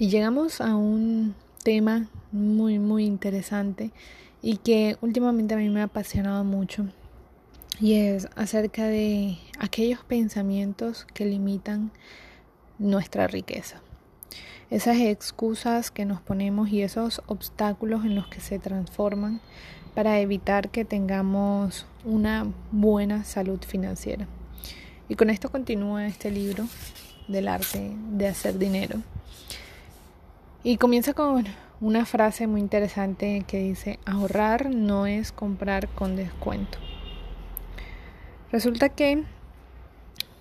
Y llegamos a un tema muy, muy interesante y que últimamente a mí me ha apasionado mucho. Y es acerca de aquellos pensamientos que limitan nuestra riqueza. Esas excusas que nos ponemos y esos obstáculos en los que se transforman para evitar que tengamos una buena salud financiera. Y con esto continúa este libro del arte de hacer dinero. Y comienza con una frase muy interesante que dice, ahorrar no es comprar con descuento. Resulta que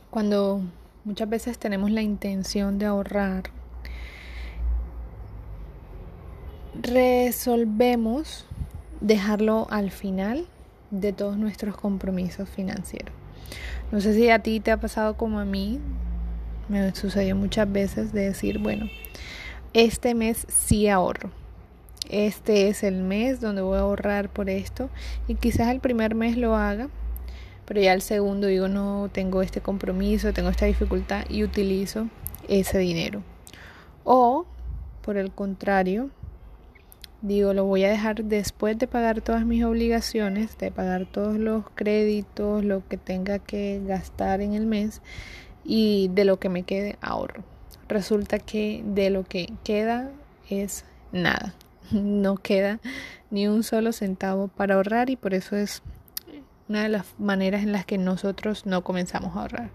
cuando muchas veces tenemos la intención de ahorrar, resolvemos dejarlo al final de todos nuestros compromisos financieros. No sé si a ti te ha pasado como a mí, me sucedió muchas veces de decir, bueno, este mes sí ahorro. Este es el mes donde voy a ahorrar por esto y quizás el primer mes lo haga, pero ya el segundo digo no tengo este compromiso, tengo esta dificultad y utilizo ese dinero. O por el contrario, digo lo voy a dejar después de pagar todas mis obligaciones, de pagar todos los créditos, lo que tenga que gastar en el mes y de lo que me quede ahorro resulta que de lo que queda es nada. No queda ni un solo centavo para ahorrar y por eso es una de las maneras en las que nosotros no comenzamos a ahorrar.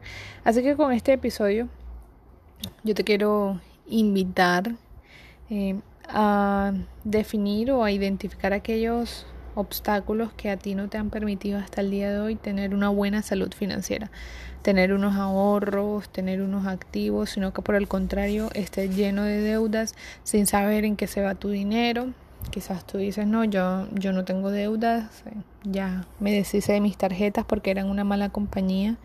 Así que con este episodio yo te quiero invitar eh, a definir o a identificar aquellos obstáculos que a ti no te han permitido hasta el día de hoy tener una buena salud financiera, tener unos ahorros, tener unos activos, sino que por el contrario estés lleno de deudas sin saber en qué se va tu dinero. Quizás tú dices, no, yo, yo no tengo deudas, ya me deshice de mis tarjetas porque eran una mala compañía,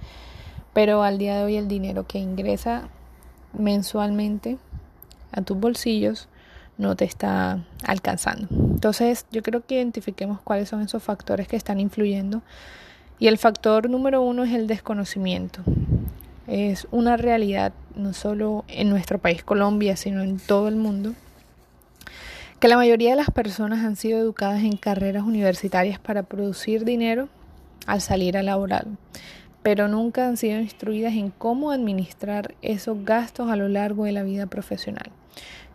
pero al día de hoy el dinero que ingresa mensualmente a tus bolsillos no te está alcanzando. Entonces yo creo que identifiquemos cuáles son esos factores que están influyendo. Y el factor número uno es el desconocimiento. Es una realidad no solo en nuestro país Colombia, sino en todo el mundo, que la mayoría de las personas han sido educadas en carreras universitarias para producir dinero al salir a laborar, pero nunca han sido instruidas en cómo administrar esos gastos a lo largo de la vida profesional.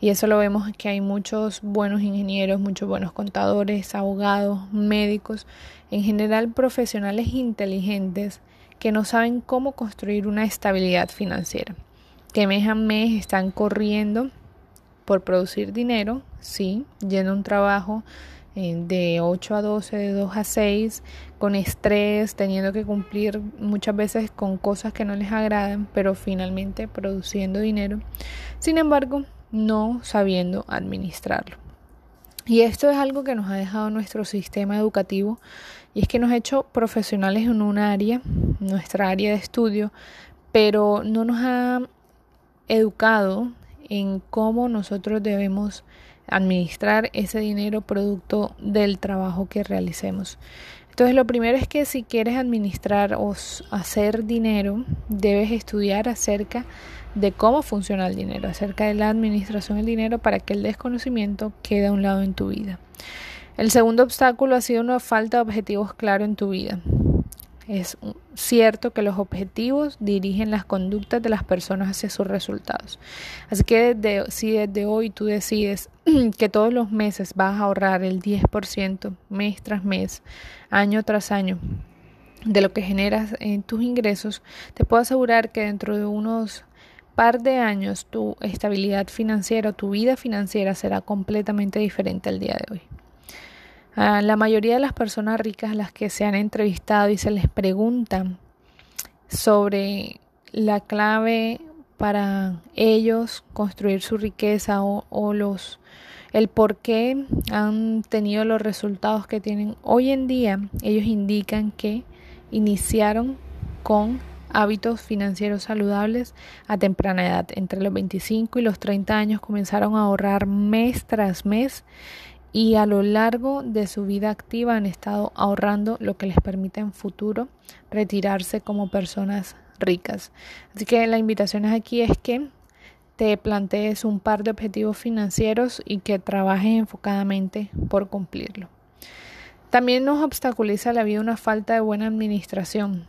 Y eso lo vemos que hay muchos buenos ingenieros, muchos buenos contadores, abogados, médicos, en general profesionales inteligentes que no saben cómo construir una estabilidad financiera. Que mes a mes están corriendo por producir dinero, sí, yendo a un trabajo eh, de 8 a 12, de 2 a 6, con estrés, teniendo que cumplir muchas veces con cosas que no les agradan, pero finalmente produciendo dinero. Sin embargo, no sabiendo administrarlo. Y esto es algo que nos ha dejado nuestro sistema educativo y es que nos ha hecho profesionales en un área, nuestra área de estudio, pero no nos ha educado en cómo nosotros debemos administrar ese dinero producto del trabajo que realicemos. Entonces lo primero es que si quieres administrar o hacer dinero, debes estudiar acerca de cómo funciona el dinero, acerca de la administración del dinero para que el desconocimiento quede a un lado en tu vida. El segundo obstáculo ha sido una falta de objetivos claros en tu vida. Es cierto que los objetivos dirigen las conductas de las personas hacia sus resultados. Así que si desde hoy tú decides que todos los meses vas a ahorrar el 10% mes tras mes, año tras año, de lo que generas en tus ingresos, te puedo asegurar que dentro de unos par de años tu estabilidad financiera tu vida financiera será completamente diferente al día de hoy. A la mayoría de las personas ricas las que se han entrevistado y se les pregunta sobre la clave para ellos construir su riqueza o, o los el por qué han tenido los resultados que tienen hoy en día, ellos indican que iniciaron con hábitos financieros saludables a temprana edad. Entre los 25 y los 30 años comenzaron a ahorrar mes tras mes y a lo largo de su vida activa han estado ahorrando lo que les permite en futuro retirarse como personas ricas. Así que la invitación aquí es que te plantees un par de objetivos financieros y que trabajes enfocadamente por cumplirlo. También nos obstaculiza la vida una falta de buena administración.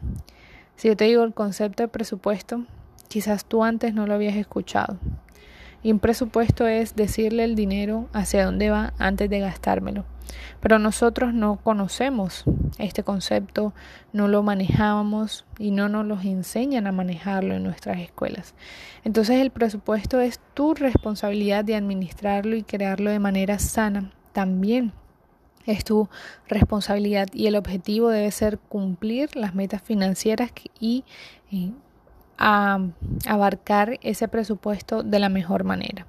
Si yo te digo el concepto de presupuesto, quizás tú antes no lo habías escuchado. Y un presupuesto es decirle el dinero hacia dónde va antes de gastármelo. Pero nosotros no conocemos este concepto, no lo manejábamos y no nos lo enseñan a manejarlo en nuestras escuelas. Entonces el presupuesto es tu responsabilidad de administrarlo y crearlo de manera sana también. Es tu responsabilidad y el objetivo debe ser cumplir las metas financieras y a abarcar ese presupuesto de la mejor manera.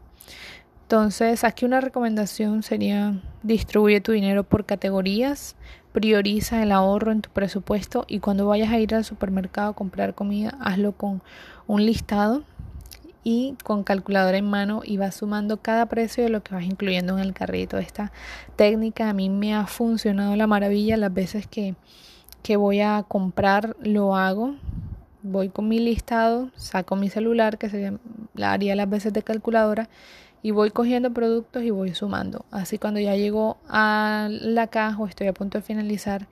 Entonces, aquí una recomendación sería distribuye tu dinero por categorías, prioriza el ahorro en tu presupuesto y cuando vayas a ir al supermercado a comprar comida, hazlo con un listado y con calculadora en mano y vas sumando cada precio de lo que vas incluyendo en el carrito. Esta técnica a mí me ha funcionado la maravilla las veces que, que voy a comprar lo hago voy con mi listado, saco mi celular, que se la haría las veces de calculadora, y voy cogiendo productos y voy sumando. Así cuando ya llego a la caja o estoy a punto de finalizar,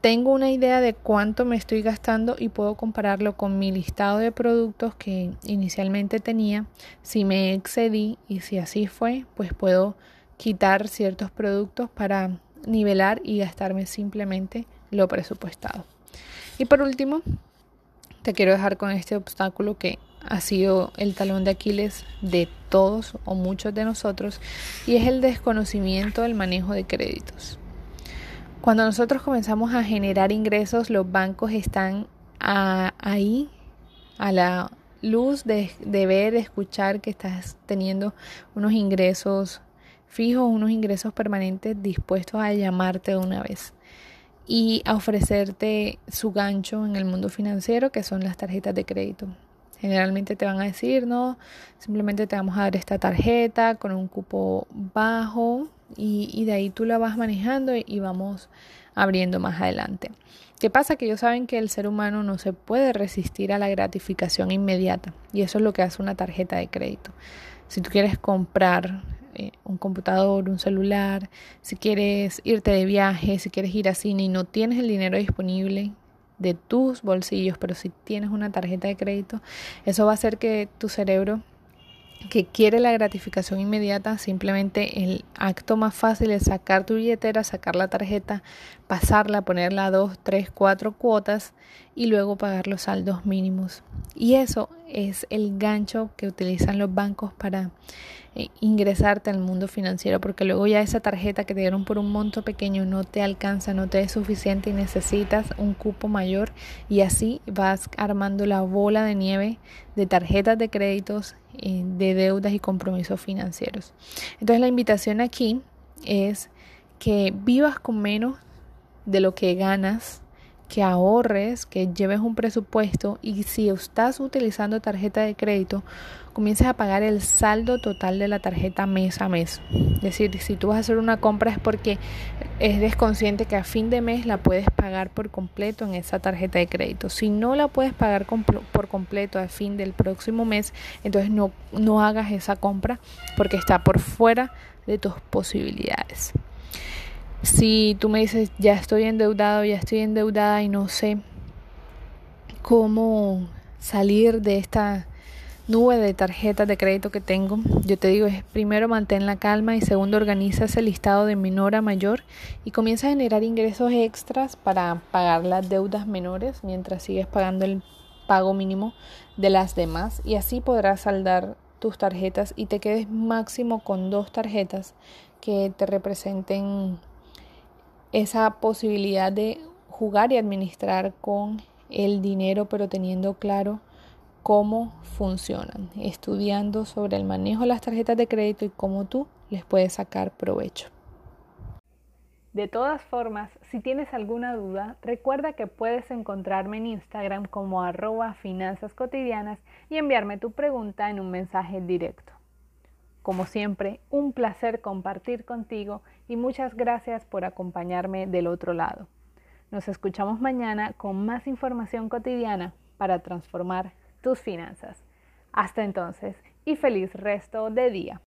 tengo una idea de cuánto me estoy gastando y puedo compararlo con mi listado de productos que inicialmente tenía. Si me excedí y si así fue, pues puedo quitar ciertos productos para nivelar y gastarme simplemente lo presupuestado. Y por último, te quiero dejar con este obstáculo que ha sido el talón de Aquiles de todos o muchos de nosotros y es el desconocimiento del manejo de créditos. Cuando nosotros comenzamos a generar ingresos, los bancos están ahí a la luz de, de ver, escuchar que estás teniendo unos ingresos fijos, unos ingresos permanentes dispuestos a llamarte de una vez y a ofrecerte su gancho en el mundo financiero, que son las tarjetas de crédito. Generalmente te van a decir, no, simplemente te vamos a dar esta tarjeta con un cupo bajo y, de ahí tú la vas manejando y, vamos abriendo más adelante. ¿Qué pasa? Que ellos saben que el ser humano no se puede resistir a la gratificación inmediata y eso es lo que hace una tarjeta de crédito. Si tú quieres comprar eh, un computador, un celular, si quieres irte de viaje, si quieres ir a cine y no tienes el dinero disponible de tus bolsillos, pero si tienes una tarjeta de crédito, eso va a hacer que tu cerebro que quiere la gratificación inmediata, simplemente el acto más fácil es sacar tu billetera, sacar la tarjeta, pasarla, ponerla a dos, tres, cuatro cuotas y luego pagar los saldos mínimos. Y eso es el gancho que utilizan los bancos para eh, ingresarte al mundo financiero, porque luego ya esa tarjeta que te dieron por un monto pequeño no te alcanza, no te es suficiente y necesitas un cupo mayor y así vas armando la bola de nieve de tarjetas de créditos, eh, de deudas y compromisos financieros. Entonces la invitación aquí es que vivas con menos de lo que ganas que ahorres, que lleves un presupuesto y si estás utilizando tarjeta de crédito, comiences a pagar el saldo total de la tarjeta mes a mes. Es decir, si tú vas a hacer una compra es porque eres consciente que a fin de mes la puedes pagar por completo en esa tarjeta de crédito. Si no la puedes pagar por completo a fin del próximo mes, entonces no, no hagas esa compra porque está por fuera de tus posibilidades. Si tú me dices, ya estoy endeudado, ya estoy endeudada y no sé cómo salir de esta nube de tarjetas de crédito que tengo, yo te digo, es primero mantén la calma y segundo organiza ese listado de menor a mayor y comienza a generar ingresos extras para pagar las deudas menores mientras sigues pagando el pago mínimo de las demás y así podrás saldar tus tarjetas y te quedes máximo con dos tarjetas que te representen esa posibilidad de jugar y administrar con el dinero, pero teniendo claro cómo funcionan, estudiando sobre el manejo de las tarjetas de crédito y cómo tú les puedes sacar provecho. De todas formas, si tienes alguna duda, recuerda que puedes encontrarme en Instagram como arroba finanzas cotidianas y enviarme tu pregunta en un mensaje directo. Como siempre, un placer compartir contigo y muchas gracias por acompañarme del otro lado. Nos escuchamos mañana con más información cotidiana para transformar tus finanzas. Hasta entonces y feliz resto de día.